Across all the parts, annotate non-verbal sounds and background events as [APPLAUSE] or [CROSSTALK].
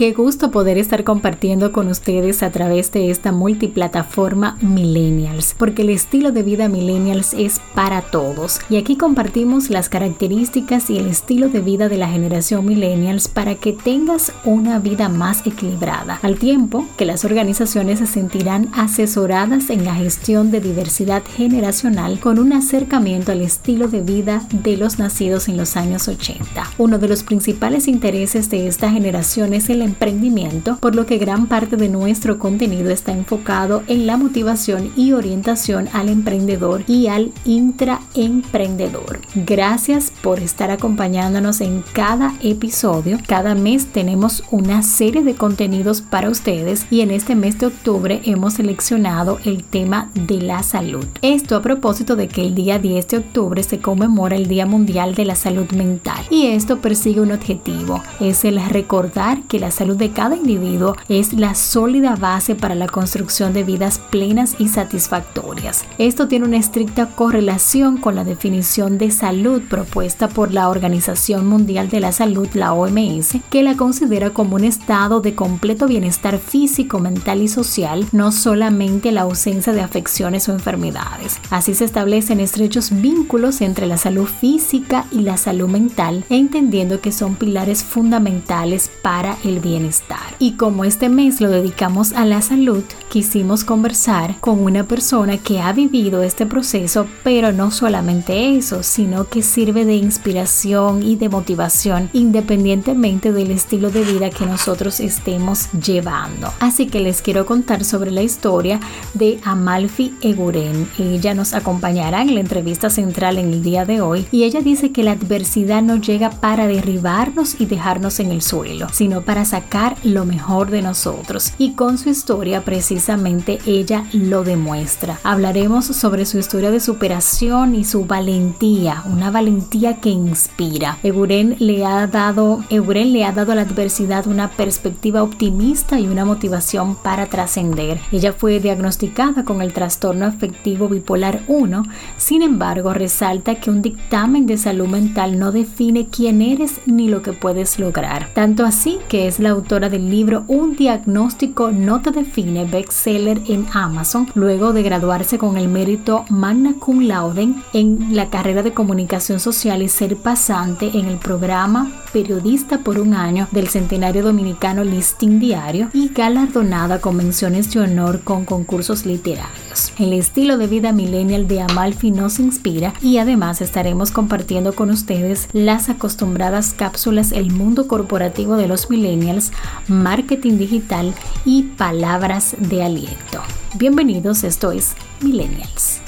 Qué gusto poder estar compartiendo con ustedes a través de esta multiplataforma Millennials, porque el estilo de vida Millennials es para todos. Y aquí compartimos las características y el estilo de vida de la generación Millennials para que tengas una vida más equilibrada, al tiempo que las organizaciones se sentirán asesoradas en la gestión de diversidad generacional con un acercamiento al estilo de vida de los nacidos en los años 80. Uno de los principales intereses de esta generación es el emprendimiento, por lo que gran parte de nuestro contenido está enfocado en la motivación y orientación al emprendedor y al intraemprendedor. Gracias por estar acompañándonos en cada episodio. Cada mes tenemos una serie de contenidos para ustedes y en este mes de octubre hemos seleccionado el tema de la salud. Esto a propósito de que el día 10 de octubre se conmemora el Día Mundial de la Salud Mental y esto persigue un objetivo, es el recordar que la salud de cada individuo es la sólida base para la construcción de vidas plenas y satisfactorias. Esto tiene una estricta correlación con la definición de salud propuesta por la Organización Mundial de la Salud, la OMS, que la considera como un estado de completo bienestar físico, mental y social, no solamente la ausencia de afecciones o enfermedades. Así se establecen estrechos vínculos entre la salud física y la salud mental, entendiendo que son pilares fundamentales para el bienestar. Y como este mes lo dedicamos a la salud, quisimos conversar con una persona que ha vivido este proceso, pero no solamente eso, sino que sirve de inspiración y de motivación independientemente del estilo de vida que nosotros estemos llevando. Así que les quiero contar sobre la historia de Amalfi Eguren. Ella nos acompañará en la entrevista central en el día de hoy y ella dice que la adversidad no llega para derribarnos y dejarnos en el suelo, sino para sacar lo mejor de nosotros y con su historia precisamente ella lo demuestra. Hablaremos sobre su historia de superación y su valentía, una valentía que inspira. Eguren le ha dado, le ha dado a la adversidad una perspectiva optimista y una motivación para trascender. Ella fue diagnosticada con el trastorno afectivo bipolar 1, sin embargo resalta que un dictamen de salud mental no define quién eres ni lo que puedes lograr. Tanto así que es la autora del libro Un diagnóstico no te define, bestseller en Amazon, luego de graduarse con el mérito magna cum laude en la carrera de comunicación social y ser pasante en el programa Periodista por un año del Centenario Dominicano Listing Diario y galardonada con menciones de honor con concursos literarios. El estilo de vida millennial de Amalfi nos inspira y además estaremos compartiendo con ustedes las acostumbradas cápsulas El mundo corporativo de los millennials marketing digital y palabras de aliento. Bienvenidos, esto es Millennials.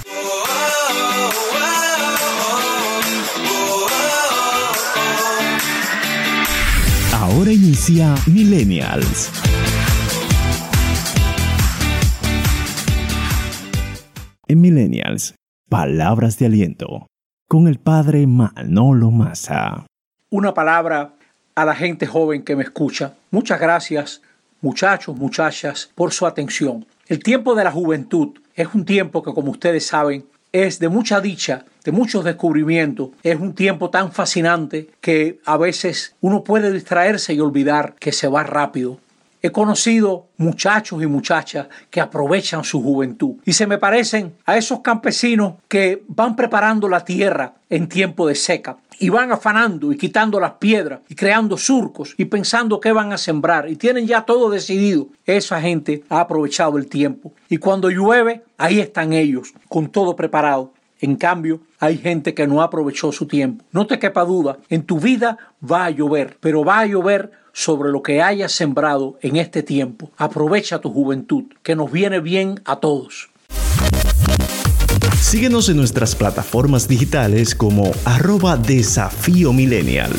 Ahora inicia Millennials. En Millennials, palabras de aliento con el padre Manolo Massa. Una palabra a la gente joven que me escucha. Muchas gracias, muchachos, muchachas, por su atención. El tiempo de la juventud es un tiempo que, como ustedes saben, es de mucha dicha, de muchos descubrimientos. Es un tiempo tan fascinante que a veces uno puede distraerse y olvidar que se va rápido. He conocido muchachos y muchachas que aprovechan su juventud y se me parecen a esos campesinos que van preparando la tierra en tiempo de seca y van afanando y quitando las piedras y creando surcos y pensando qué van a sembrar y tienen ya todo decidido. Esa gente ha aprovechado el tiempo y cuando llueve, ahí están ellos con todo preparado. En cambio, hay gente que no aprovechó su tiempo. No te quepa duda, en tu vida va a llover, pero va a llover sobre lo que hayas sembrado en este tiempo. Aprovecha tu juventud, que nos viene bien a todos. Síguenos en nuestras plataformas digitales como arroba desafío millennial.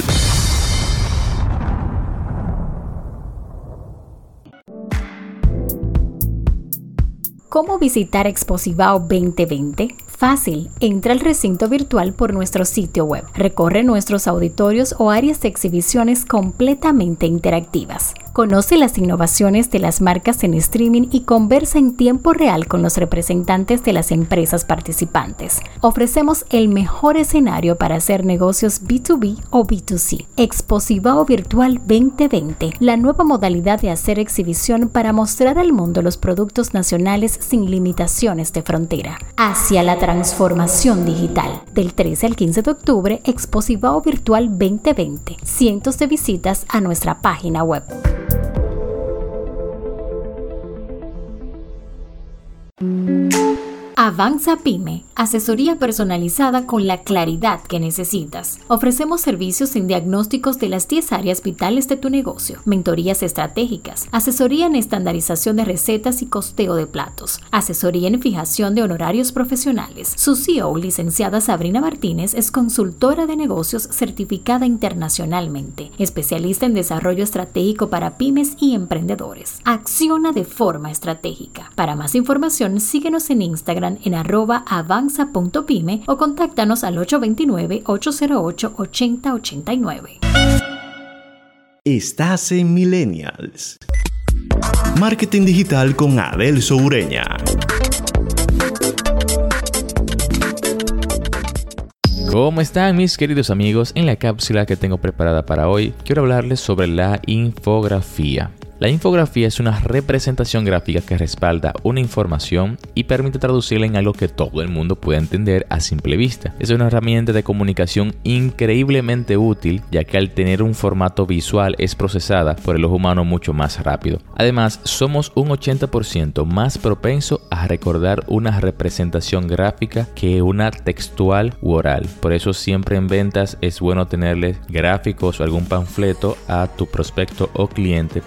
¿Cómo visitar Exposivao 2020? Fácil, entra al recinto virtual por nuestro sitio web. Recorre nuestros auditorios o áreas de exhibiciones completamente interactivas. Conoce las innovaciones de las marcas en streaming y conversa en tiempo real con los representantes de las empresas participantes. Ofrecemos el mejor escenario para hacer negocios B2B o B2C. Exposivao Virtual 2020, la nueva modalidad de hacer exhibición para mostrar al mundo los productos nacionales sin limitaciones de frontera. Hacia la transformación digital. Del 13 al 15 de octubre, Exposivao Virtual 2020. Cientos de visitas a nuestra página web. thank mm-hmm. you Avanza Pyme, asesoría personalizada con la claridad que necesitas. Ofrecemos servicios en diagnósticos de las 10 áreas vitales de tu negocio, mentorías estratégicas, asesoría en estandarización de recetas y costeo de platos, asesoría en fijación de honorarios profesionales. Su CEO, licenciada Sabrina Martínez, es consultora de negocios certificada internacionalmente, especialista en desarrollo estratégico para pymes y emprendedores. Acciona de forma estratégica. Para más información, síguenos en Instagram en arroba avanza.pyme o contáctanos al 829-808-8089. Estás en Millennials. Marketing digital con Adel Soureña. ¿Cómo están mis queridos amigos? En la cápsula que tengo preparada para hoy quiero hablarles sobre la infografía. La infografía es una representación gráfica que respalda una información y permite traducirla en algo que todo el mundo pueda entender a simple vista. Es una herramienta de comunicación increíblemente útil ya que al tener un formato visual es procesada por el ojo humano mucho más rápido. Además, somos un 80% más propenso a recordar una representación gráfica que una textual u oral. Por eso siempre en ventas es bueno tenerles gráficos o algún panfleto a tu prospecto o cliente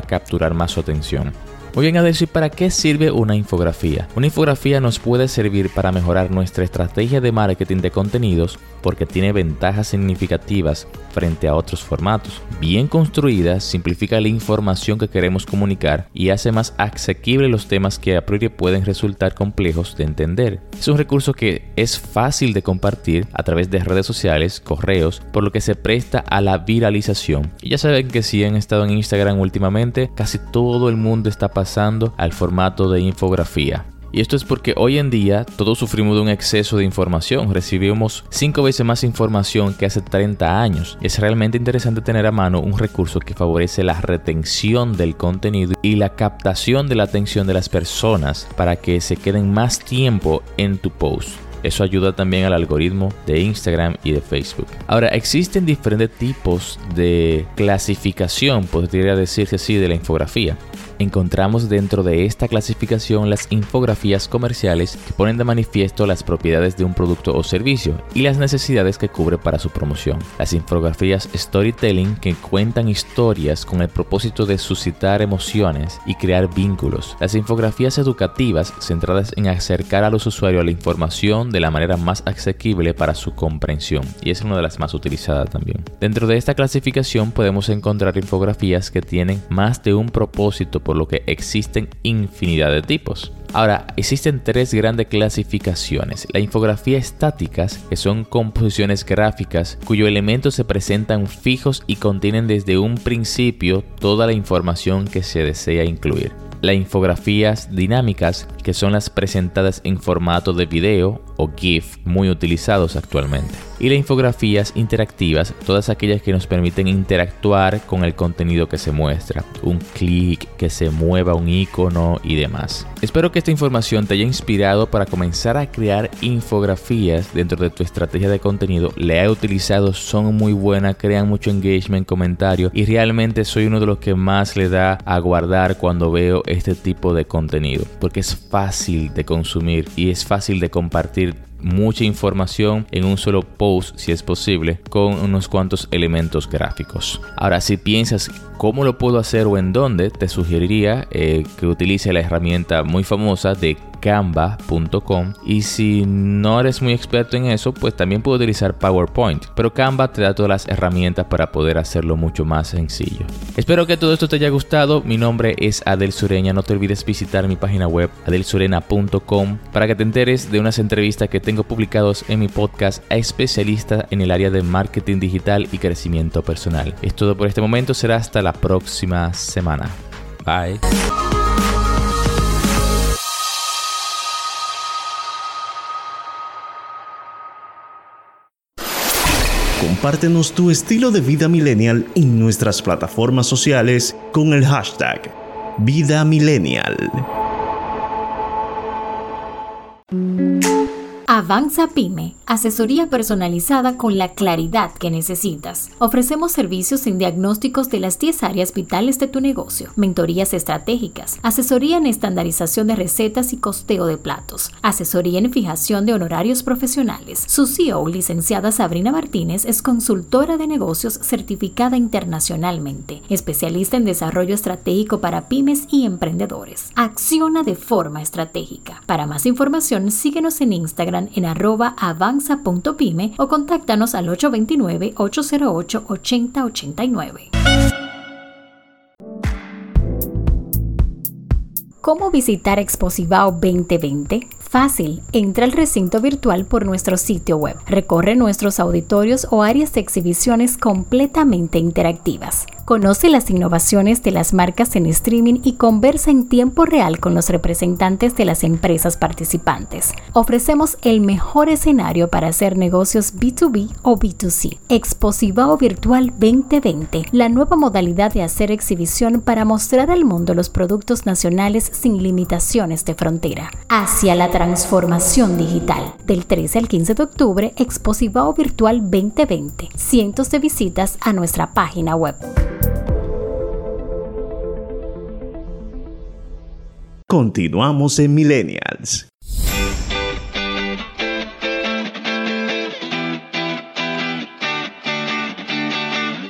capturar más su atención. Muy bien, a decir, ¿para qué sirve una infografía? Una infografía nos puede servir para mejorar nuestra estrategia de marketing de contenidos porque tiene ventajas significativas frente a otros formatos. Bien construida, simplifica la información que queremos comunicar y hace más asequible los temas que a priori pueden resultar complejos de entender. Es un recurso que es fácil de compartir a través de redes sociales, correos, por lo que se presta a la viralización. Y ya saben que si han estado en Instagram últimamente, casi todo el mundo está pasando al formato de infografía. Y esto es porque hoy en día todos sufrimos de un exceso de información. Recibimos 5 veces más información que hace 30 años. Es realmente interesante tener a mano un recurso que favorece la retención del contenido y la captación de la atención de las personas para que se queden más tiempo en tu post. Eso ayuda también al algoritmo de Instagram y de Facebook. Ahora, existen diferentes tipos de clasificación, podría decirse así, de la infografía encontramos dentro de esta clasificación las infografías comerciales que ponen de manifiesto las propiedades de un producto o servicio y las necesidades que cubre para su promoción. Las infografías storytelling que cuentan historias con el propósito de suscitar emociones y crear vínculos. Las infografías educativas centradas en acercar a los usuarios a la información de la manera más asequible para su comprensión y es una de las más utilizadas también. Dentro de esta clasificación podemos encontrar infografías que tienen más de un propósito por lo que existen infinidad de tipos. Ahora, existen tres grandes clasificaciones. La infografía estáticas, que son composiciones gráficas cuyos elementos se presentan fijos y contienen desde un principio toda la información que se desea incluir. Las infografías dinámicas, que son las presentadas en formato de video o GIF, muy utilizados actualmente. Y las infografías interactivas, todas aquellas que nos permiten interactuar con el contenido que se muestra, un clic, que se mueva un icono y demás. Espero que esta información te haya inspirado para comenzar a crear infografías dentro de tu estrategia de contenido. Le he utilizado, son muy buenas, crean mucho engagement, comentarios y realmente soy uno de los que más le da a guardar cuando veo este tipo de contenido porque es fácil de consumir y es fácil de compartir mucha información en un solo post si es posible con unos cuantos elementos gráficos. Ahora si piensas cómo lo puedo hacer o en dónde, te sugeriría eh, que utilice la herramienta muy famosa de canva.com y si no eres muy experto en eso, pues también puedes utilizar PowerPoint, pero Canva te da todas las herramientas para poder hacerlo mucho más sencillo. Espero que todo esto te haya gustado, mi nombre es Adel Sureña, no te olvides visitar mi página web adelsurena.com para que te enteres de unas entrevistas que tengo publicados en mi podcast a especialistas en el área de marketing digital y crecimiento personal. Es todo por este momento, será hasta la próxima semana. Bye. Compártenos tu estilo de vida millennial en nuestras plataformas sociales con el hashtag Vida Millennial. Avanza Pyme, asesoría personalizada con la claridad que necesitas. Ofrecemos servicios en diagnósticos de las 10 áreas vitales de tu negocio, mentorías estratégicas, asesoría en estandarización de recetas y costeo de platos, asesoría en fijación de honorarios profesionales. Su CEO, licenciada Sabrina Martínez, es consultora de negocios certificada internacionalmente, especialista en desarrollo estratégico para pymes y emprendedores. Acciona de forma estratégica. Para más información, síguenos en Instagram en arroba avanza.pyme o contáctanos al 829-808-8089. ¿Cómo visitar Exposivao 2020? Fácil, entra al recinto virtual por nuestro sitio web. Recorre nuestros auditorios o áreas de exhibiciones completamente interactivas. Conoce las innovaciones de las marcas en streaming y conversa en tiempo real con los representantes de las empresas participantes. Ofrecemos el mejor escenario para hacer negocios B2B o B2C. Exposivao Virtual 2020, la nueva modalidad de hacer exhibición para mostrar al mundo los productos nacionales sin limitaciones de frontera. Hacia la transformación digital. Del 13 al 15 de octubre, Exposivao Virtual 2020. Cientos de visitas a nuestra página web. Continuamos en Millennials.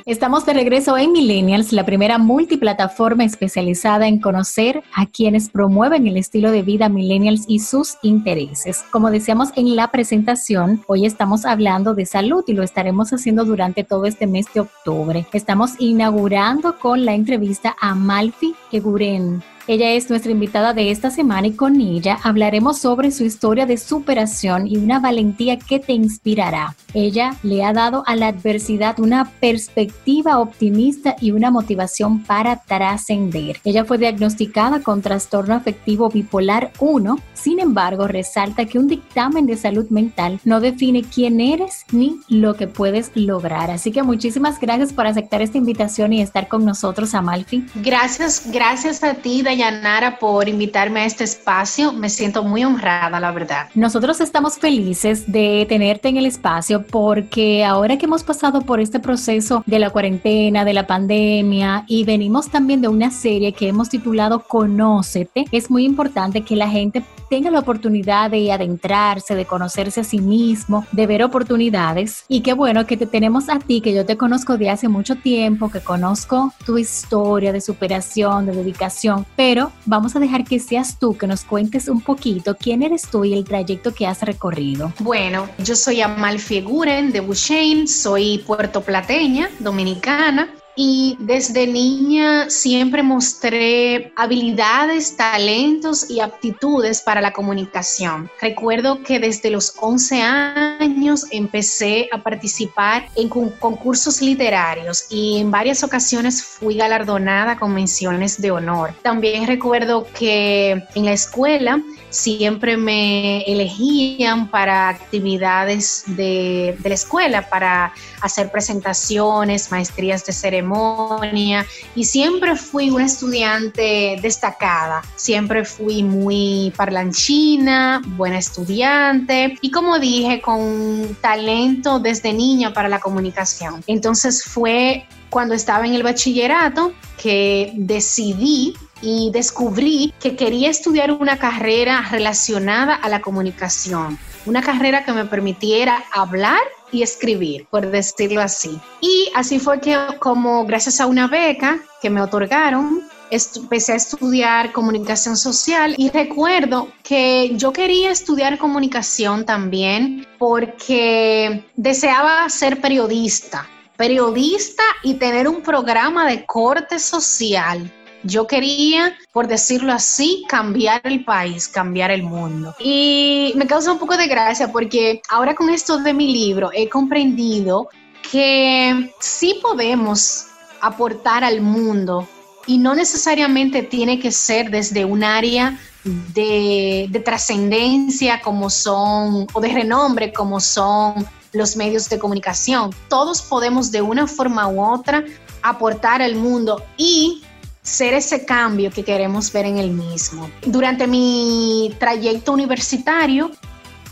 Estamos de regreso en Millennials, la primera multiplataforma especializada en conocer a quienes promueven el estilo de vida millennials y sus intereses. Como decíamos en la presentación, hoy estamos hablando de salud y lo estaremos haciendo durante todo este mes de octubre. Estamos inaugurando con la entrevista a Malfi Eguren. Ella es nuestra invitada de esta semana y con ella hablaremos sobre su historia de superación y una valentía que te inspirará. Ella le ha dado a la adversidad una perspectiva optimista y una motivación para trascender. Ella fue diagnosticada con trastorno afectivo bipolar 1, sin embargo resalta que un dictamen de salud mental no define quién eres ni lo que puedes lograr. Así que muchísimas gracias por aceptar esta invitación y estar con nosotros, Amalfi. Gracias, gracias a ti, Dayanara, por invitarme a este espacio. Me siento muy honrada, la verdad. Nosotros estamos felices de tenerte en el espacio porque ahora que hemos pasado por este proceso de la cuarentena, de la pandemia y venimos también de una serie que hemos titulado Conócete, es muy importante que la gente tenga la oportunidad de adentrarse, de conocerse a sí mismo, de ver oportunidades. Y qué bueno que te tenemos a ti, que yo te conozco de hace mucho tiempo, que conozco tu historia de superación, de dedicación, pero vamos a dejar que seas tú, que nos cuentes un poquito quién eres tú y el trayecto que has recorrido. Bueno, yo soy Amal Figuren de Buchain, soy puertoplateña, dominicana. Y desde niña siempre mostré habilidades, talentos y aptitudes para la comunicación. Recuerdo que desde los 11 años empecé a participar en concursos literarios y en varias ocasiones fui galardonada con menciones de honor. También recuerdo que en la escuela siempre me elegían para actividades de, la escuela, para hacer presentaciones, maestrías de ceremonia y siempre fui una estudiante destacada, siempre fui muy parlanchina, buena estudiante y como dije, con talento desde niña para la comunicación. Entonces fue cuando estaba en el bachillerato que decidí y descubrí que quería estudiar una carrera relacionada a la comunicación, una carrera que me permitiera hablar y escribir, por decirlo así. Y así fue que como gracias a una beca que me otorgaron, empecé a estudiar comunicación social y recuerdo que yo quería estudiar comunicación también porque deseaba ser periodista, periodista y tener un programa de corte social. Yo quería, por decirlo así, cambiar el país, cambiar el mundo. Y me causa un poco de gracia porque ahora con esto de mi libro he comprendido que sí podemos aportar al mundo y no necesariamente tiene que ser desde un área de, trascendencia como son, o de renombre como son los medios de comunicación. Todos podemos de una forma u otra aportar al mundo y ser ese cambio que queremos ver en el mismo. Durante mi trayecto universitario,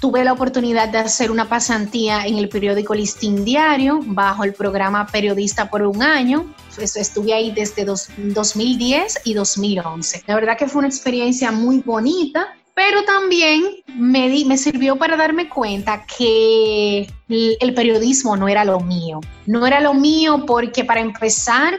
tuve la oportunidad de hacer una pasantía en el periódico Listín Diario bajo el programa Periodista por un año. Pues, estuve ahí desde 2010 y 2011. La verdad que fue una experiencia muy bonita, pero también me, me sirvió para darme cuenta que el periodismo no era lo mío. No era lo mío porque para empezar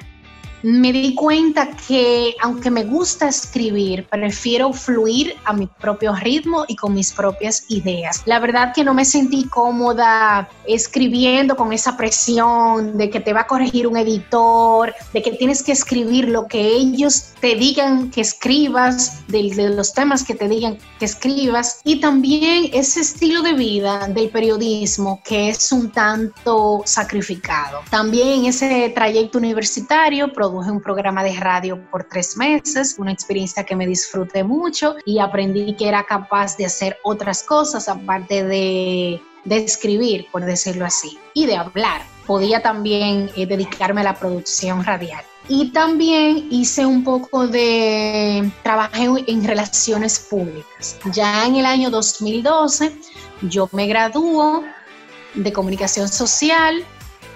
me di cuenta que aunque me gusta escribir, prefiero fluir a mi propio ritmo y con mis propias ideas. La verdad que no me sentí cómoda escribiendo con esa presión de que te va a corregir un editor, de que tienes que escribir lo que ellos te digan que escribas, de, los temas que te digan que escribas. Y también ese estilo de vida del periodismo que es un tanto sacrificado. También ese trayecto universitario, produje un programa de radio por tres meses, una experiencia que me disfruté mucho y aprendí que era capaz de hacer otras cosas aparte de, escribir, por decirlo así, y de hablar. Podía también eh, dedicarme a la producción radial. Y también hice un poco de, trabajé en relaciones públicas. Ya en el año 2012 yo me graduó de comunicación social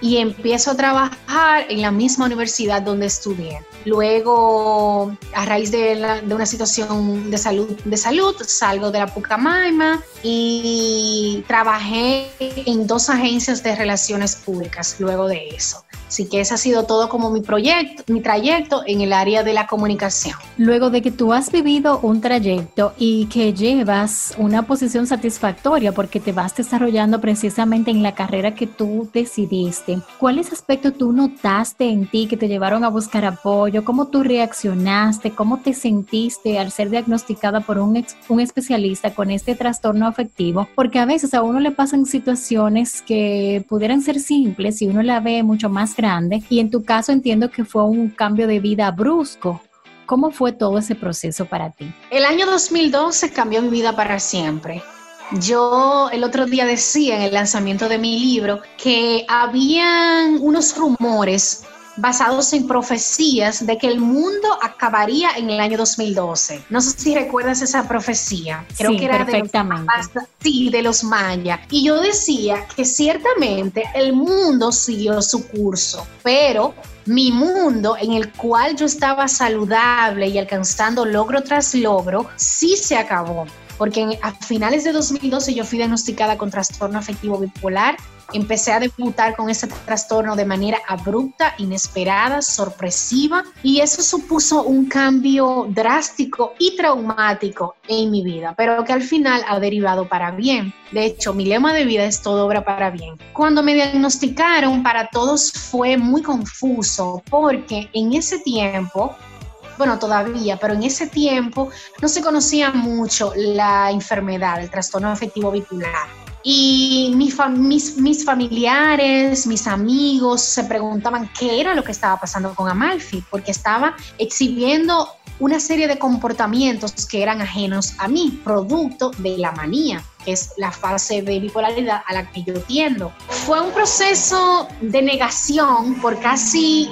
y empiezo a trabajar en la misma universidad donde estudié. Luego, a raíz de, una situación de salud, de salud, salgo de la Pucamaima y trabajé en dos agencias de relaciones públicas luego de eso. Así que ese ha sido todo como mi proyecto, mi trayecto en el área de la comunicación. Luego de que tú has vivido un trayecto y que llevas una posición satisfactoria porque te vas desarrollando precisamente en la carrera que tú decidiste, ¿cuáles aspectos tú notaste en ti que te llevaron a buscar apoyo? ¿Cómo tú reaccionaste? ¿Cómo te sentiste al ser diagnosticada por un, un especialista con este trastorno afectivo? Porque a veces a uno le pasan situaciones que pudieran ser simples y uno la ve mucho más grande y en tu caso entiendo que fue un cambio de vida brusco. ¿Cómo fue todo ese proceso para ti? El año 2012 cambió mi vida para siempre. Yo el otro día decía en el lanzamiento de mi libro que habían unos rumores basados en profecías de que el mundo acabaría en el año 2012. No sé si recuerdas esa profecía. Creo que era de los, sí, de los mayas. Y yo decía que ciertamente el mundo siguió su curso, pero mi mundo en el cual yo estaba saludable y alcanzando logro tras logro, sí se acabó porque a finales de 2012 yo fui diagnosticada con trastorno afectivo bipolar Empecé a debutar con ese trastorno de manera abrupta, inesperada, sorpresiva y eso supuso un cambio drástico y traumático en mi vida, pero que al final ha derivado para bien. De hecho, mi lema de vida es todo obra para bien. Cuando me diagnosticaron, para todos fue muy confuso porque en ese tiempo bueno, todavía, pero en ese tiempo no se conocía mucho la enfermedad, el trastorno afectivo bipolar. Y mis, mis, familiares, mis amigos se preguntaban qué era lo que estaba pasando con Amalfi, porque estaba exhibiendo una serie de comportamientos que eran ajenos a mí, producto de la manía, que es la fase de bipolaridad a la que yo tiendo. Fue un proceso de negación por casi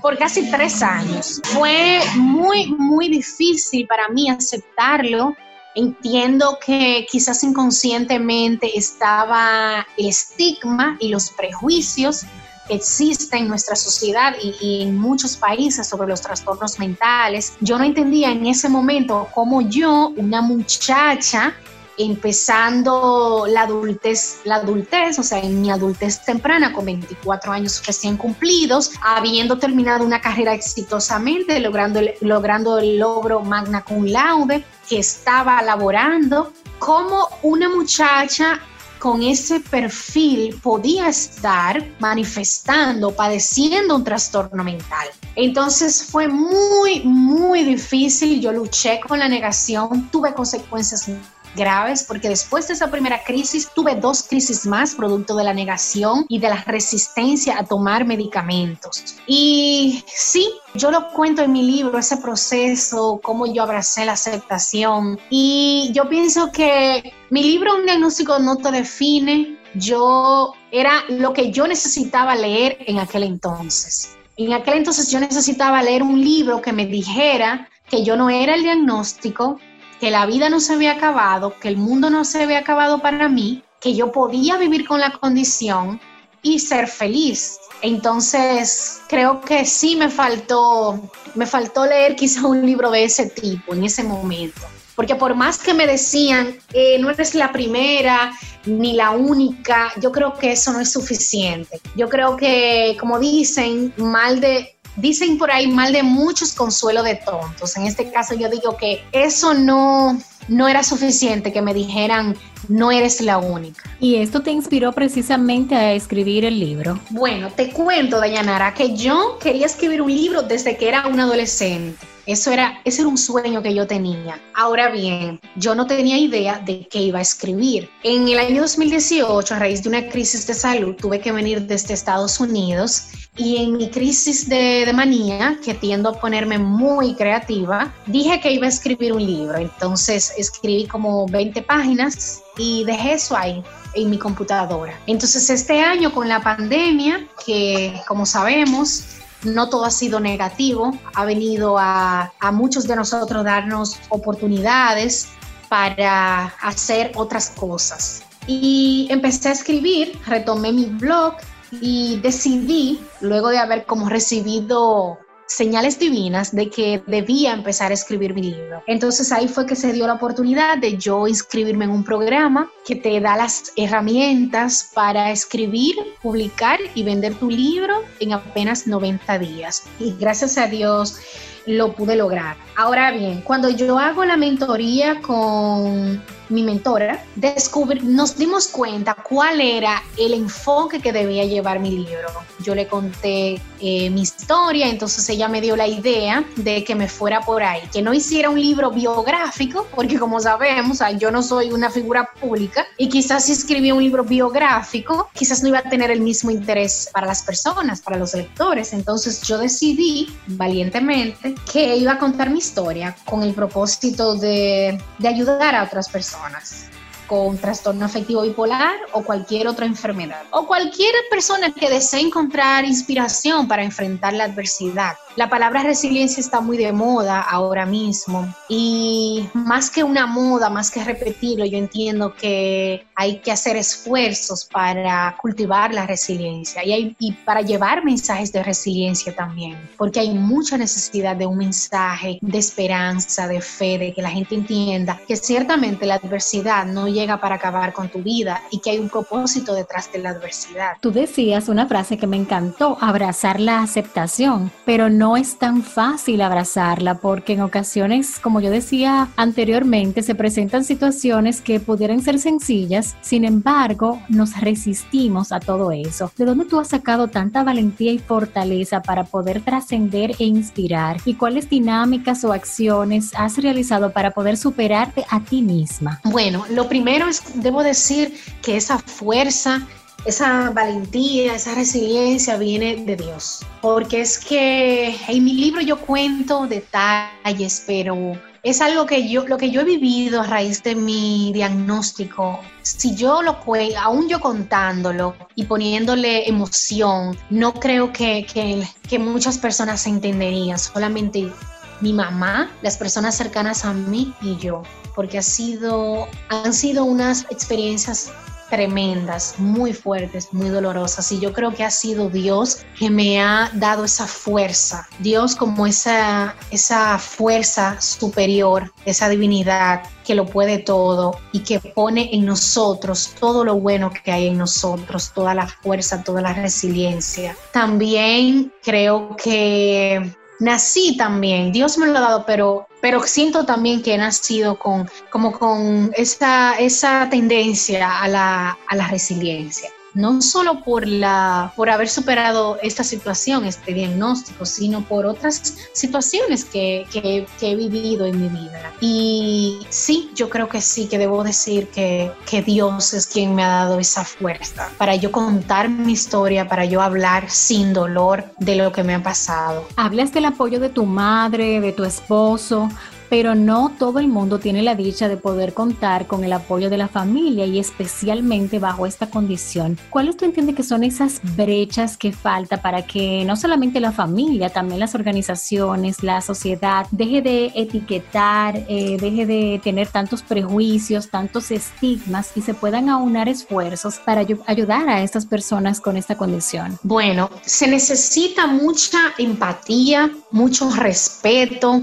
por casi tres años. Fue muy, muy difícil para mí aceptarlo Entiendo que quizás inconscientemente estaba el estigma y los prejuicios que existen en nuestra sociedad y, en muchos países sobre los trastornos mentales. Yo no entendía en ese momento cómo yo, una muchacha empezando la adultez, la adultez, o sea, en mi adultez temprana, con 24 años recién cumplidos, habiendo terminado una carrera exitosamente, logrando el, logro magna cum laude, que estaba laborando, como una muchacha con ese perfil podía estar manifestando, padeciendo un trastorno mental. Entonces fue muy, muy difícil. Yo luché con la negación, tuve consecuencias graves porque después de esa primera crisis tuve dos crisis más producto de la negación y de la resistencia a tomar medicamentos. Y sí, yo lo cuento en mi libro, ese proceso, cómo yo abracé la aceptación. Y yo pienso que mi libro Un diagnóstico no te define, yo era lo que yo necesitaba leer en aquel entonces. En aquel entonces yo necesitaba leer un libro que me dijera que yo no era el diagnóstico, que la vida no se había acabado, que el mundo no se había acabado para mí, que yo podía vivir con la condición y ser feliz. Entonces, creo que sí me faltó, me faltó leer quizá un libro de ese tipo en ese momento. Porque por más que me decían, eh, no eres la primera ni la única, yo creo que eso no es suficiente. Yo creo que, como dicen, mal de, dicen por ahí mal de muchos consuelo de tontos. En este caso yo digo que eso no, no era suficiente que me dijeran no eres la única. ¿Y esto te inspiró precisamente a escribir el libro? Bueno, te cuento, Dayanara, que yo quería escribir un libro desde que era un adolescente. Eso era, ese era un sueño que yo tenía. Ahora bien, yo no tenía idea de qué iba a escribir. En el año 2018, a raíz de una crisis de salud, tuve que venir desde Estados Unidos y en mi crisis de, de, manía, que tiendo a ponerme muy creativa, dije que iba a escribir un libro. Entonces escribí como 20 páginas y dejé eso ahí en mi computadora. Entonces este año con la pandemia, que como sabemos, no todo ha sido negativo, ha venido a, muchos de nosotros darnos oportunidades para hacer otras cosas. Y empecé a escribir, retomé mi blog y decidí, luego de haber como recibido señales divinas de que debía empezar a escribir mi libro. Entonces ahí fue que se dio la oportunidad de yo inscribirme en un programa que te da las herramientas para escribir, publicar y vender tu libro en apenas 90 días. Y gracias a Dios lo pude lograr. Ahora bien, cuando yo hago la mentoría con mi mentora, descubrí, nos dimos cuenta cuál era el enfoque que debía llevar mi libro. Yo le conté eh, mi historia, entonces ella me dio la idea de que me fuera por ahí, que no hiciera un libro biográfico, porque como sabemos, yo no soy una figura pública y quizás si escribía un libro biográfico, quizás no iba a tener el mismo interés para las personas, para los lectores. Entonces yo decidí valientemente que iba a contar mi historia con el propósito de, de ayudar a otras personas personas con trastorno afectivo bipolar o cualquier otra enfermedad. O cualquier persona que desee encontrar inspiración para enfrentar la adversidad. La palabra resiliencia está muy de moda ahora mismo y más que una moda, más que repetirlo, yo entiendo que hay que hacer esfuerzos para cultivar la resiliencia y, hay, y para llevar mensajes de resiliencia también, porque hay mucha necesidad de un mensaje de esperanza, de fe, de que la gente entienda que ciertamente la adversidad no llega para acabar con tu vida y que hay un propósito detrás de la adversidad. Tú decías una frase que me encantó, abrazar la aceptación, pero no es tan fácil abrazarla porque en ocasiones, como yo decía anteriormente, se presentan situaciones que pudieran ser sencillas, sin embargo, nos resistimos a todo eso. ¿De dónde tú has sacado tanta valentía y fortaleza para poder trascender e inspirar? ¿Y cuáles dinámicas o acciones has realizado para poder superarte a ti misma? Bueno, lo primero primero debo decir que esa fuerza, esa valentía, esa resiliencia viene de Dios. Porque es que en mi libro yo cuento detalles, pero es algo que yo, lo que yo he vivido a raíz de mi diagnóstico, si yo lo cuento, aún yo contándolo y poniéndole emoción, no creo que, que, que muchas personas se entenderían, solamente mi mamá, las personas cercanas a mí y yo porque ha sido, han sido unas experiencias tremendas, muy fuertes, muy dolorosas. Y yo creo que ha sido Dios que me ha dado esa fuerza. Dios como esa, esa fuerza superior, esa divinidad que lo puede todo y que pone en nosotros todo lo bueno que hay en nosotros, toda la fuerza, toda la resiliencia. También creo que nací también, Dios me lo ha dado, pero, pero siento también que he nacido con, como con esa, esa tendencia a la, a la resiliencia no solo por, la, por haber superado esta situación, este diagnóstico, sino por otras situaciones que, que, he vivido en mi vida. Y sí, yo creo que sí, que debo decir que, que Dios es quien me ha dado esa fuerza para yo contar mi historia, para yo hablar sin dolor de lo que me ha pasado. Hablas del apoyo de tu madre, de tu esposo, pero no todo el mundo tiene la dicha de poder contar con el apoyo de la familia y especialmente bajo esta condición. ¿Cuáles tú entiendes que son esas brechas que falta para que no solamente la familia, también las organizaciones, la sociedad deje de etiquetar, eh, deje de tener tantos prejuicios, tantos estigmas y se puedan aunar esfuerzos para ayudar a estas personas con esta condición? Bueno, se necesita mucha empatía, mucho respeto,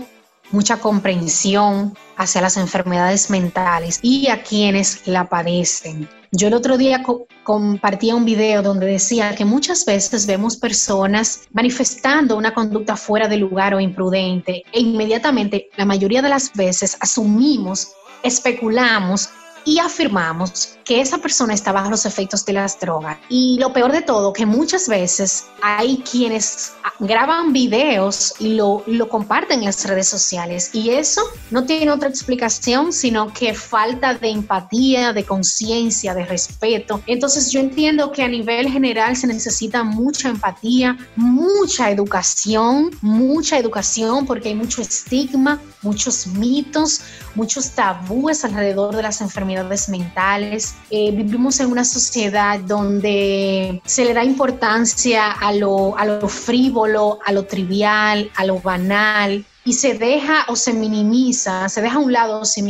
mucha comprensión hacia las enfermedades mentales y a quienes la padecen. Yo el otro día compartía un video donde decía que muchas veces vemos personas manifestando una conducta fuera de lugar o imprudente e inmediatamente, la mayoría de las veces, asumimos, especulamos y afirmamos que esa persona está bajo los efectos de las drogas. Y lo peor de todo, que muchas veces hay quienes graban videos y lo, lo comparten en las redes sociales. Y eso no tiene otra explicación, sino que falta de empatía, de conciencia, de respeto. Entonces yo entiendo que a nivel general se necesita mucha empatía, mucha educación, mucha educación porque hay mucho estigma, muchos mitos, muchos tabúes alrededor de las enfermedades mentales. Eh, vivimos en una sociedad donde se le da importancia a lo, a lo frívolo, a lo trivial, a lo banal, y se deja o se minimiza, se deja a un lado o se,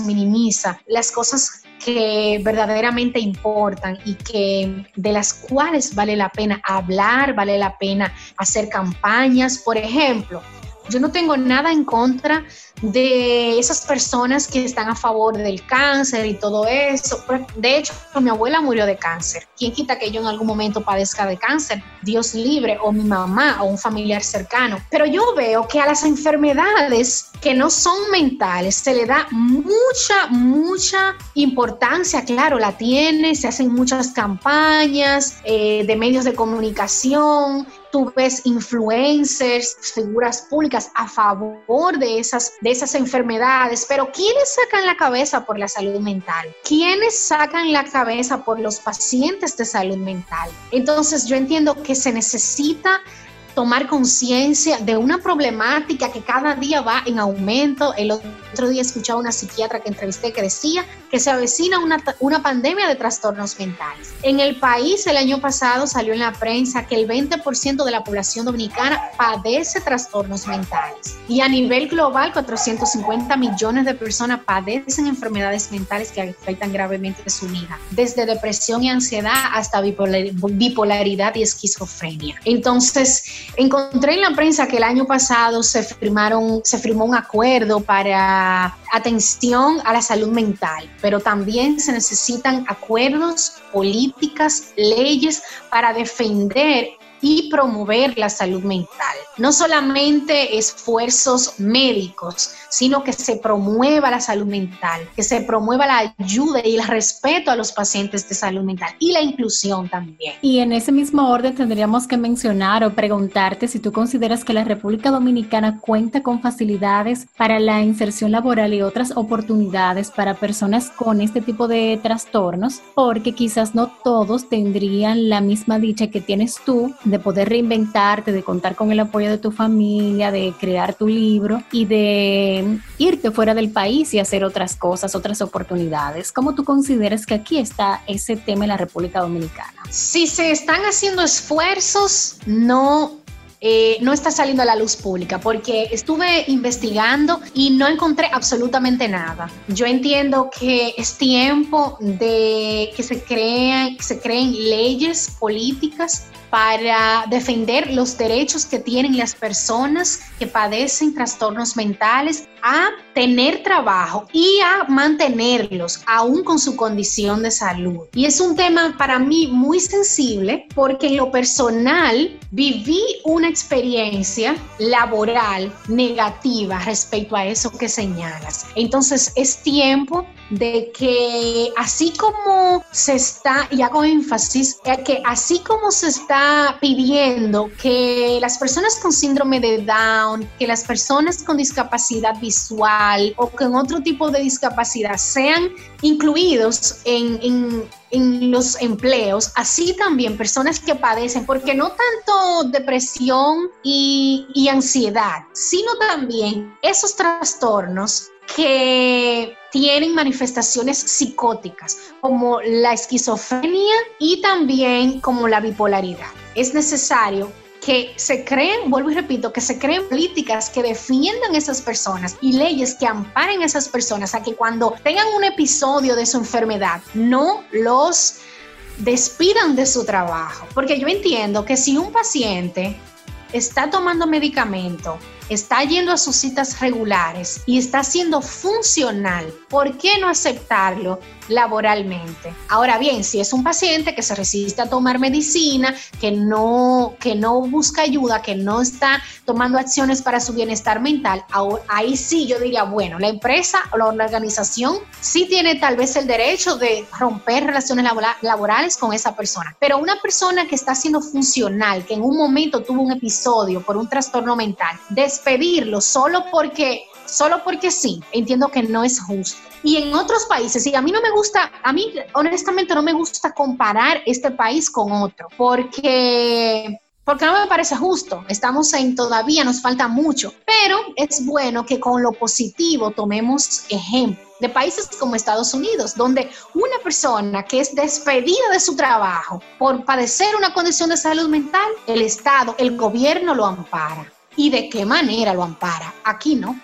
minimiza las cosas que verdaderamente importan y que de las cuales vale la pena hablar, vale la pena hacer campañas. Por ejemplo, yo no tengo nada en contra de esas personas que están a favor del cáncer y todo eso. De hecho, mi abuela murió de cáncer. ¿Quién quita que yo en algún momento padezca de cáncer? Dios libre, o mi mamá, o un familiar cercano. Pero yo veo que a las enfermedades que no son mentales se le da mucha, mucha importancia. Claro, la tiene, se hacen muchas campañas eh, de medios de comunicación, tú ves influencers, figuras públicas a favor de esas, de esas enfermedades, pero ¿quiénes sacan la cabeza por la salud mental? ¿Quiénes sacan la cabeza por los pacientes de salud mental? Entonces yo entiendo que se necesita tomar conciencia de una problemática que cada día va en aumento. El otro día escuchaba una psiquiatra que entrevisté que decía que se avecina una, una pandemia de trastornos mentales. En el país el año pasado salió en la prensa que el 20% de la población dominicana padece trastornos mentales. Y a nivel global, 450 millones de personas padecen enfermedades mentales que afectan gravemente su vida, desde depresión y ansiedad hasta bipolaridad y esquizofrenia. Entonces, Encontré en la prensa que el año pasado se firmaron, se firmó un acuerdo para atención a la salud mental, pero también se necesitan acuerdos, políticas, leyes para defender y promover la salud mental. No solamente esfuerzos médicos, sino que se promueva la salud mental, que se promueva la ayuda y el respeto a los pacientes de salud mental y la inclusión también. Y en ese mismo orden tendríamos que mencionar o preguntarte si tú consideras que la República Dominicana cuenta con facilidades para la inserción laboral y otras oportunidades para personas con este tipo de trastornos, porque quizás no todos tendrían la misma dicha que tienes tú de poder reinventarte, de contar con el apoyo de tu familia, de crear tu libro y de irte fuera del país y hacer otras cosas, otras oportunidades. ¿Cómo tú consideras que aquí está ese tema en la República Dominicana? Si se están haciendo esfuerzos, no eh, no está saliendo a la luz pública, porque estuve investigando y no encontré absolutamente nada. Yo entiendo que es tiempo de que se creen, que se creen leyes políticas para defender los derechos que tienen las personas que padecen trastornos mentales a tener trabajo y a mantenerlos aún con su condición de salud. Y es un tema para mí muy sensible porque en lo personal viví una experiencia laboral negativa respecto a eso que señalas. Entonces es tiempo de que así como se está, y hago énfasis, que así como se está pidiendo que las personas con síndrome de Down, que las personas con discapacidad visual o con otro tipo de discapacidad sean incluidos en los empleos, así también personas que padecen, porque no tanto depresión y, y ansiedad, sino también esos trastornos que tienen manifestaciones psicóticas como la esquizofrenia y también como la bipolaridad. Es necesario que se creen, vuelvo y repito, que se creen políticas que defiendan a esas personas y leyes que amparen a esas personas a que cuando tengan un episodio de su enfermedad no los despidan de su trabajo. Porque yo entiendo que si un paciente está tomando medicamento está yendo a sus citas regulares y está siendo funcional, ¿por qué no aceptarlo laboralmente? Ahora bien, si es un paciente que se resiste a tomar medicina, que no, que no busca ayuda, que no está tomando acciones para su bienestar mental, ahí sí yo diría, bueno, la empresa o la organización sí tiene tal vez el derecho de romper relaciones laborales con esa persona, pero una persona que está siendo funcional, que en un momento tuvo un episodio por un trastorno mental, despedirlo solo porque solo porque sí, entiendo que no es justo. Y en otros países, y a mí no me gusta, a mí honestamente no me gusta comparar este país con otro, porque porque no me parece justo. Estamos en todavía, nos falta mucho, pero es bueno que con lo positivo tomemos ejemplo de países como Estados Unidos, donde una persona que es despedida de su trabajo por padecer una condición de salud mental, el Estado, el gobierno lo ampara y de qué manera lo ampara. Aquí no.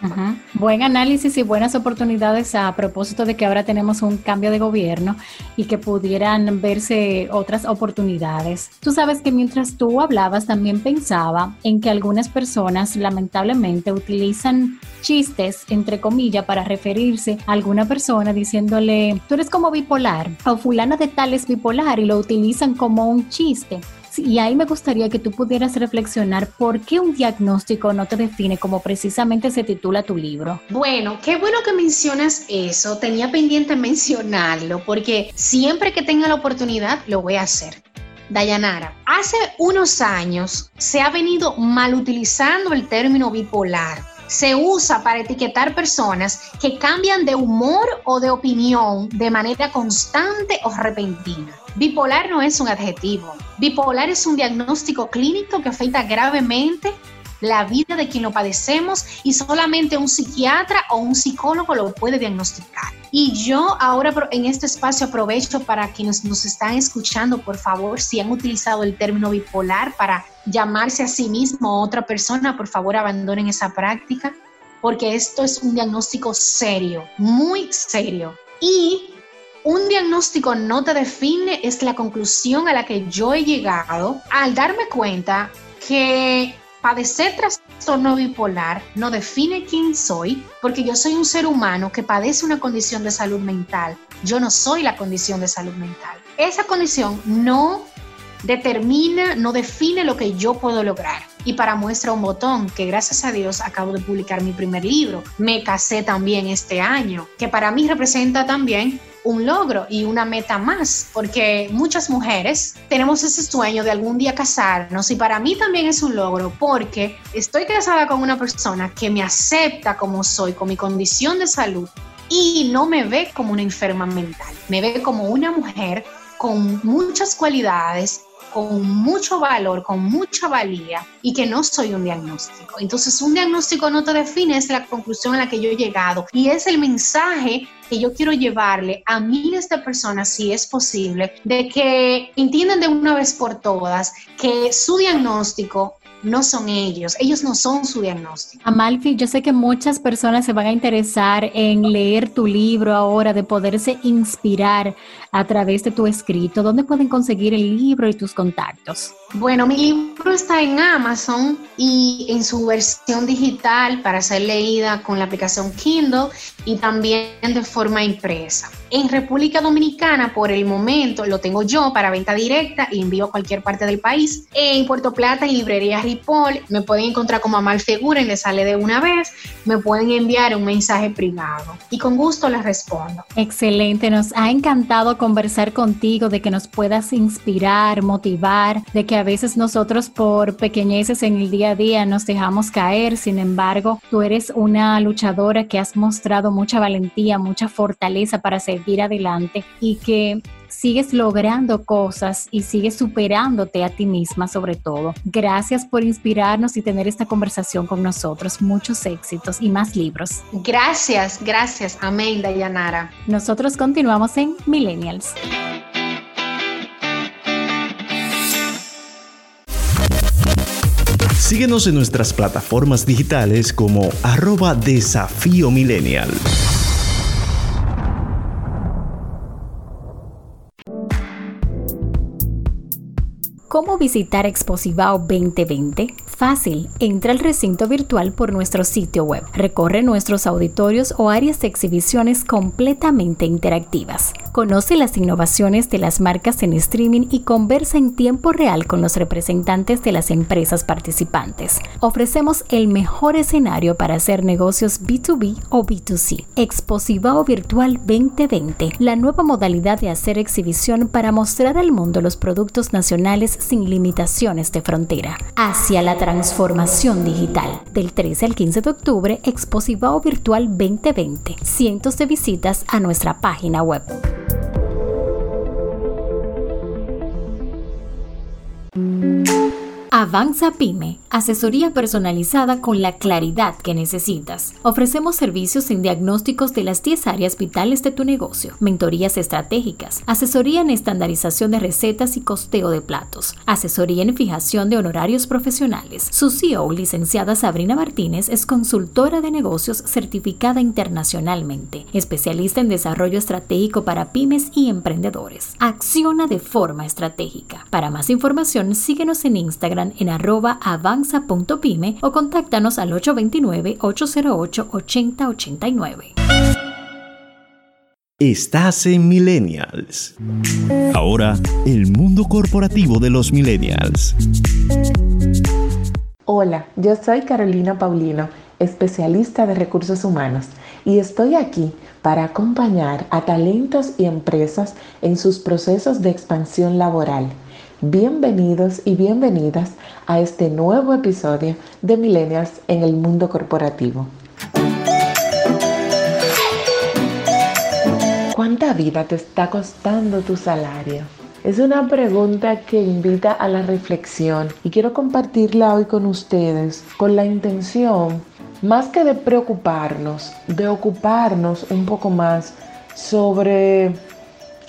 Buen análisis y buenas oportunidades a propósito de que ahora tenemos un cambio de gobierno y que pudieran verse otras oportunidades. Tú sabes que mientras tú hablabas también pensaba en que algunas personas lamentablemente utilizan chistes, entre comillas, para referirse a alguna persona diciéndole, tú eres como bipolar o fulana de tal es bipolar y lo utilizan como un chiste y ahí me gustaría que tú pudieras reflexionar por qué un diagnóstico no te define como precisamente se titula tu libro. Bueno, qué bueno que mencionas eso. Tenía pendiente [LAUGHS] mencionarlo porque siempre que tenga la oportunidad lo voy a hacer. Dayanara, hace unos años se ha venido mal utilizando el término bipolar se usa para etiquetar personas que cambian de humor o de opinión de manera constante o repentina. Bipolar no es un adjetivo. Bipolar es un diagnóstico clínico que afecta gravemente la vida de quien lo padecemos y solamente un psiquiatra o un psicólogo lo puede diagnosticar. Y yo ahora en este espacio aprovecho para quienes nos están escuchando, por favor, si han utilizado el término bipolar para llamarse a sí mismo o otra persona, por favor abandonen esa práctica, porque esto es un diagnóstico serio, muy serio. Y un diagnóstico no te define es la conclusión a la que yo he llegado al darme cuenta que padecer trastorno bipolar no define quién soy, porque yo soy un ser humano que padece una condición de salud mental. Yo no soy la condición de salud mental. Esa condición no determina, no define lo que yo puedo lograr. Y para muestra un botón, que gracias a Dios acabo de publicar mi primer libro. Me casé también este año, que para mí representa también un logro y una meta más, porque muchas mujeres tenemos ese sueño de algún día casarnos y para mí también es un logro porque estoy casada con una persona que me acepta como soy, con mi condición de salud y no me ve como una enferma mental, me ve como una mujer con muchas cualidades con mucho valor, con mucha valía y que no soy un diagnóstico. Entonces, un diagnóstico no te define, es la conclusión a la que yo he llegado y es el mensaje que yo quiero llevarle a miles de personas, si es posible, de que entiendan de una vez por todas que su diagnóstico no son ellos, ellos no son su diagnóstico. Amalfi, yo sé que muchas personas se van a interesar en leer tu libro ahora, de poderse inspirar a través de tu escrito. ¿Dónde pueden conseguir el libro y tus contactos? Bueno, mi libro está en Amazon y en su versión digital para ser leída con la aplicación Kindle y también de forma impresa. En República Dominicana, por el momento, lo tengo yo para venta directa y envío a cualquier parte del país. En Puerto Plata, en librería Ripoll, me pueden encontrar como Amal Figura y le sale de una vez. Me pueden enviar un mensaje privado y con gusto les respondo. Excelente, nos ha encantado conversar contigo, de que nos puedas inspirar, motivar, de que a veces nosotros por pequeñeces en el día a día nos dejamos caer. Sin embargo, tú eres una luchadora que has mostrado mucha valentía, mucha fortaleza para seguir ir adelante y que sigues logrando cosas y sigues superándote a ti misma sobre todo. Gracias por inspirarnos y tener esta conversación con nosotros. Muchos éxitos y más libros. Gracias, gracias, amén, Dayanara. Nosotros continuamos en Millennials. Síguenos en nuestras plataformas digitales como arroba desafío millennial. ¿Cómo visitar Exposivao 2020? Fácil, entra al recinto virtual por nuestro sitio web. Recorre nuestros auditorios o áreas de exhibiciones completamente interactivas. Conoce las innovaciones de las marcas en streaming y conversa en tiempo real con los representantes de las empresas participantes. Ofrecemos el mejor escenario para hacer negocios B2B o B2C. Exposivao Virtual 2020, la nueva modalidad de hacer exhibición para mostrar al mundo los productos nacionales sin limitaciones de frontera. Hacia la transformación digital. Del 13 al 15 de octubre, Exposivao Virtual 2020. Cientos de visitas a nuestra página web. Avanza Pyme, asesoría personalizada con la claridad que necesitas. Ofrecemos servicios en diagnósticos de las 10 áreas vitales de tu negocio, mentorías estratégicas, asesoría en estandarización de recetas y costeo de platos, asesoría en fijación de honorarios profesionales. Su CEO, licenciada Sabrina Martínez, es consultora de negocios certificada internacionalmente, especialista en desarrollo estratégico para pymes y emprendedores. Acciona de forma estratégica. Para más información, síguenos en Instagram en arroba avanza.pyme o contáctanos al 829-808-8089. Estás en Millennials. Ahora, el mundo corporativo de los Millennials. Hola, yo soy Carolina Paulino, especialista de recursos humanos, y estoy aquí para acompañar a talentos y empresas en sus procesos de expansión laboral Bienvenidos y bienvenidas a este nuevo episodio de Millennials en el mundo corporativo. ¿Cuánta vida te está costando tu salario? Es una pregunta que invita a la reflexión y quiero compartirla hoy con ustedes con la intención, más que de preocuparnos, de ocuparnos un poco más sobre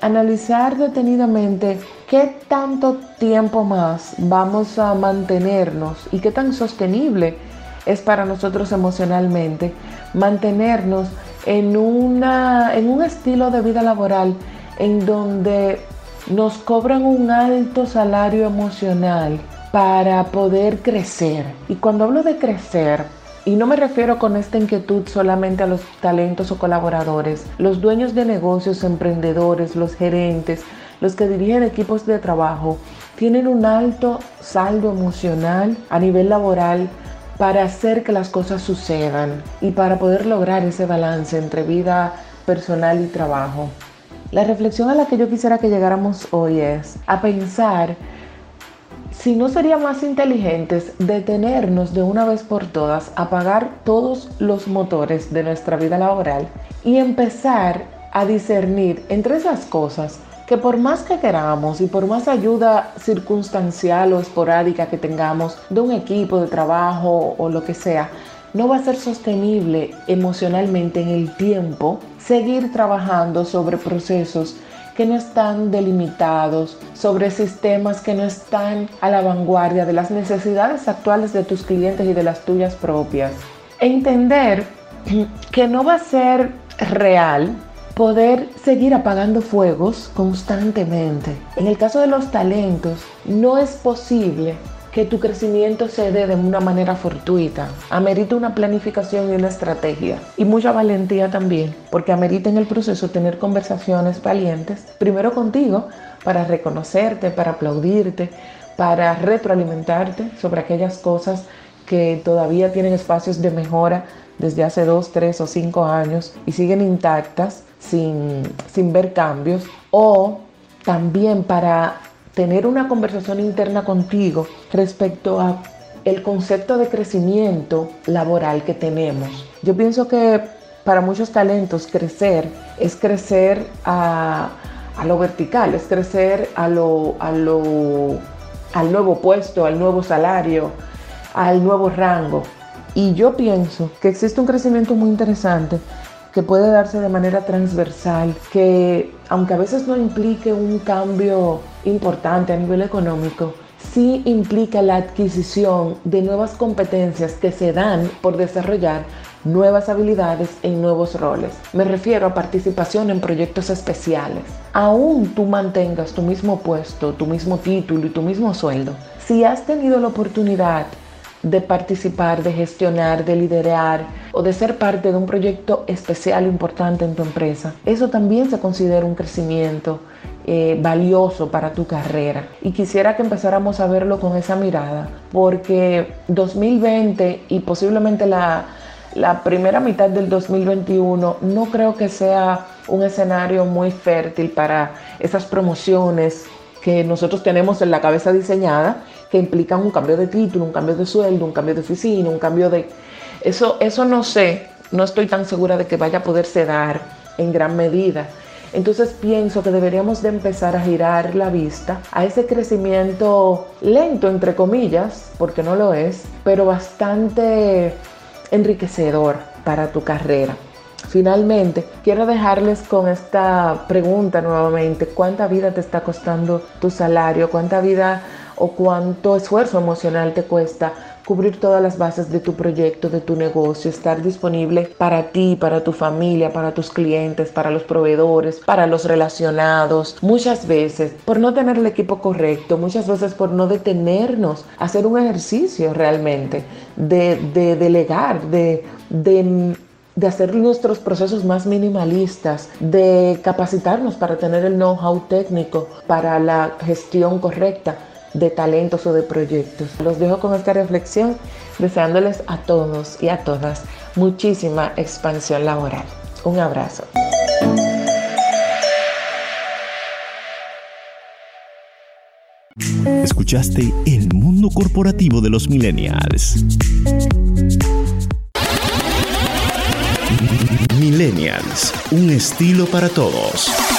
analizar detenidamente qué tanto tiempo más vamos a mantenernos y qué tan sostenible es para nosotros emocionalmente mantenernos en, una, en un estilo de vida laboral en donde nos cobran un alto salario emocional para poder crecer. Y cuando hablo de crecer, y no me refiero con esta inquietud solamente a los talentos o colaboradores, los dueños de negocios, emprendedores, los gerentes, los que dirigen equipos de trabajo, tienen un alto saldo emocional a nivel laboral para hacer que las cosas sucedan y para poder lograr ese balance entre vida personal y trabajo. La reflexión a la que yo quisiera que llegáramos hoy es a pensar si no sería más inteligentes detenernos de una vez por todas, apagar todos los motores de nuestra vida laboral y empezar a discernir entre esas cosas que por más que queramos y por más ayuda circunstancial o esporádica que tengamos de un equipo de trabajo o lo que sea, no va a ser sostenible emocionalmente en el tiempo seguir trabajando sobre procesos que no están delimitados, sobre sistemas que no están a la vanguardia de las necesidades actuales de tus clientes y de las tuyas propias. Entender [CLEARS THROAT] que no va a ser real poder seguir apagando fuegos constantemente. En el caso de los talentos, no es posible que tu crecimiento se dé de una manera fortuita. Amerita una planificación y una estrategia. Y mucha valentía también, porque amerita en el proceso tener conversaciones valientes, primero contigo, para reconocerte, para aplaudirte, para retroalimentarte sobre aquellas cosas que todavía tienen espacios de mejora desde hace dos, tres o cinco años y siguen intactas sin, sin ver cambios. O también para tener una conversación interna contigo respecto a el concepto de crecimiento laboral que tenemos. Yo pienso que para muchos talentos crecer es crecer a, lo vertical, es crecer a lo, a lo, al nuevo puesto, al nuevo salario, al nuevo rango. Y yo pienso que existe un crecimiento muy interesante que puede darse de manera transversal, que aunque a veces no implique un cambio importante a nivel económico, sí implica la adquisición de nuevas competencias que se dan por desarrollar nuevas habilidades en nuevos roles. Me refiero a participación en proyectos especiales. Aún tú mantengas tu mismo puesto, tu mismo título y tu mismo sueldo, si has tenido la oportunidad de participar, de gestionar, de liderar o de ser parte de un proyecto especial importante en tu empresa. Eso también se considera un crecimiento eh, valioso para tu carrera. Y quisiera que empezáramos a verlo con esa mirada, porque 2020 y posiblemente la, la primera mitad del 2021 no creo que sea un escenario muy fértil para esas promociones que nosotros tenemos en la cabeza diseñada implican un cambio de título, un cambio de sueldo, un cambio de oficina, un cambio de... Eso, eso no sé, no estoy tan segura de que vaya a poderse dar en gran medida. Entonces pienso que deberíamos de empezar a girar la vista a ese crecimiento lento, entre comillas, porque no lo es, pero bastante enriquecedor para tu carrera. Finalmente, quiero dejarles con esta pregunta nuevamente. ¿Cuánta vida te está costando tu salario? ¿Cuánta vida o cuánto esfuerzo emocional te cuesta cubrir todas las bases de tu proyecto, de tu negocio, estar disponible para ti, para tu familia, para tus clientes, para los proveedores, para los relacionados. Muchas veces por no tener el equipo correcto, muchas veces por no detenernos hacer un ejercicio realmente de, delegar, de, de de hacer nuestros procesos más minimalistas, de capacitarnos para tener el know-how técnico para la gestión correcta de talentos o de proyectos. Los dejo con esta reflexión, deseándoles a todos y a todas muchísima expansión laboral. Un abrazo. Escuchaste El Mundo Corporativo de los Millennials. Millennials, un estilo para todos.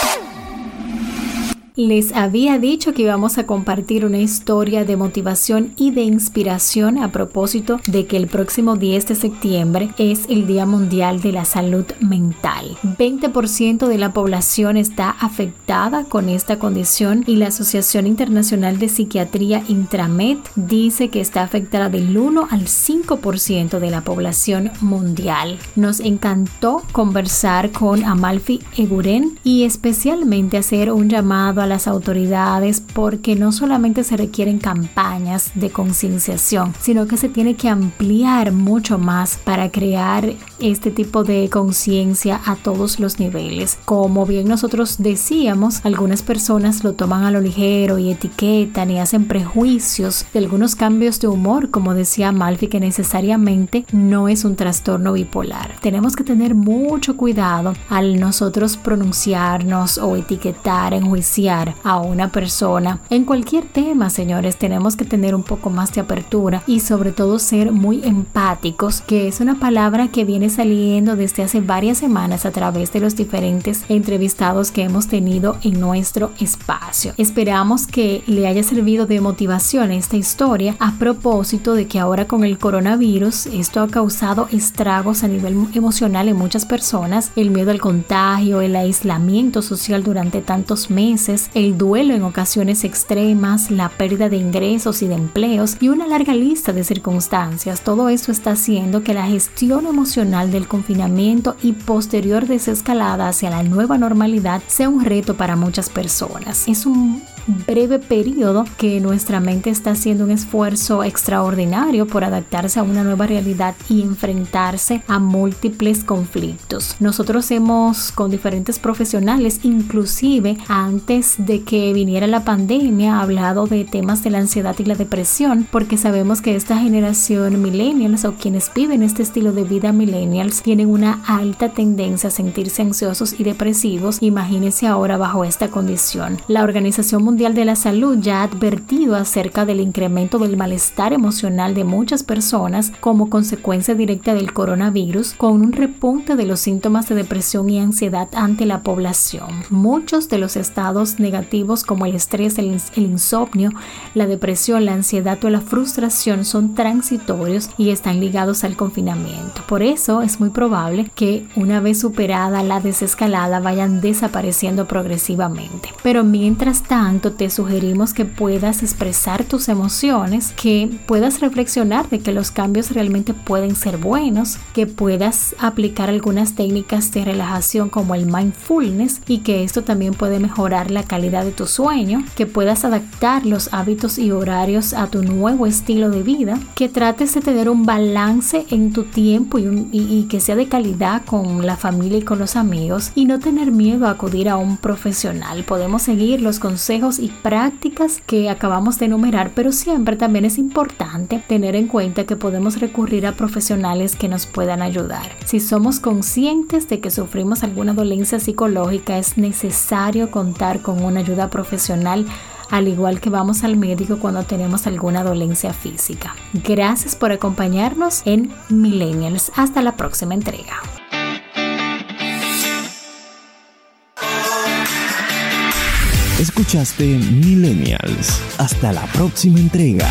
Les había dicho que íbamos a compartir una historia de motivación y de inspiración a propósito de que el próximo 10 de septiembre es el Día Mundial de la Salud Mental. 20% de la población está afectada con esta condición y la Asociación Internacional de Psiquiatría Intramed dice que está afectada del 1 al 5% de la población mundial. Nos encantó conversar con Amalfi Eguren y especialmente hacer un llamado a las autoridades porque no solamente se requieren campañas de concienciación, sino que se tiene que ampliar mucho más para crear este tipo de conciencia a todos los niveles. Como bien nosotros decíamos, algunas personas lo toman a lo ligero y etiquetan y hacen prejuicios de algunos cambios de humor, como decía Malfi, que necesariamente no es un trastorno bipolar. Tenemos que tener mucho cuidado al nosotros pronunciarnos o etiquetar, enjuiciar a una persona. En cualquier tema, señores, tenemos que tener un poco más de apertura y sobre todo ser muy empáticos, que es una palabra que viene saliendo desde hace varias semanas a través de los diferentes entrevistados que hemos tenido en nuestro espacio. Esperamos que le haya servido de motivación esta historia a propósito de que ahora con el coronavirus esto ha causado estragos a nivel emocional en muchas personas, el miedo al contagio, el aislamiento social durante tantos meses, el duelo en ocasiones extremas, la pérdida de ingresos y de empleos y una larga lista de circunstancias. Todo esto está haciendo que la gestión emocional del confinamiento y posterior desescalada hacia la nueva normalidad sea un reto para muchas personas. Es un breve periodo que nuestra mente está haciendo un esfuerzo extraordinario por adaptarse a una nueva realidad y enfrentarse a múltiples conflictos. Nosotros hemos con diferentes profesionales, inclusive antes de que viniera la pandemia, hablado de temas de la ansiedad y la depresión, porque sabemos que esta generación millennials o quienes viven este estilo de vida millennials tienen una alta tendencia a sentirse ansiosos y depresivos. Imagínense ahora bajo esta condición. La Organización Mundial de la Salud ya ha advertido acerca del incremento del malestar emocional de muchas personas como consecuencia directa del coronavirus, con un repunte de los síntomas de depresión y ansiedad ante la población. Muchos de los estados negativos como el estrés, el, insomnio, la depresión, la ansiedad o la frustración son transitorios y están ligados al confinamiento. Por eso es muy probable que una vez superada la desescalada vayan desapareciendo progresivamente. Pero mientras tanto, te sugerimos que puedas expresar tus emociones, que puedas reflexionar de que los cambios realmente pueden ser buenos, que puedas aplicar algunas técnicas de relajación como el mindfulness y que esto también puede mejorar la calidad de tu sueño, que puedas adaptar los hábitos y horarios a tu nuevo estilo de vida, que trates de tener un balance en tu tiempo y, y que sea de calidad con la familia y con los amigos y no tener miedo a acudir a un profesional. Podemos seguir los consejos y prácticas que acabamos de enumerar, pero siempre también es importante tener en cuenta que podemos recurrir a profesionales que nos puedan ayudar. Si somos conscientes de que sufrimos alguna dolencia psicológica, es necesario contar con una ayuda profesional al igual que vamos al médico cuando tenemos alguna dolencia física. Gracias por acompañarnos en Millennials. Hasta la próxima entrega. Escuchaste Millennials. Hasta la próxima entrega.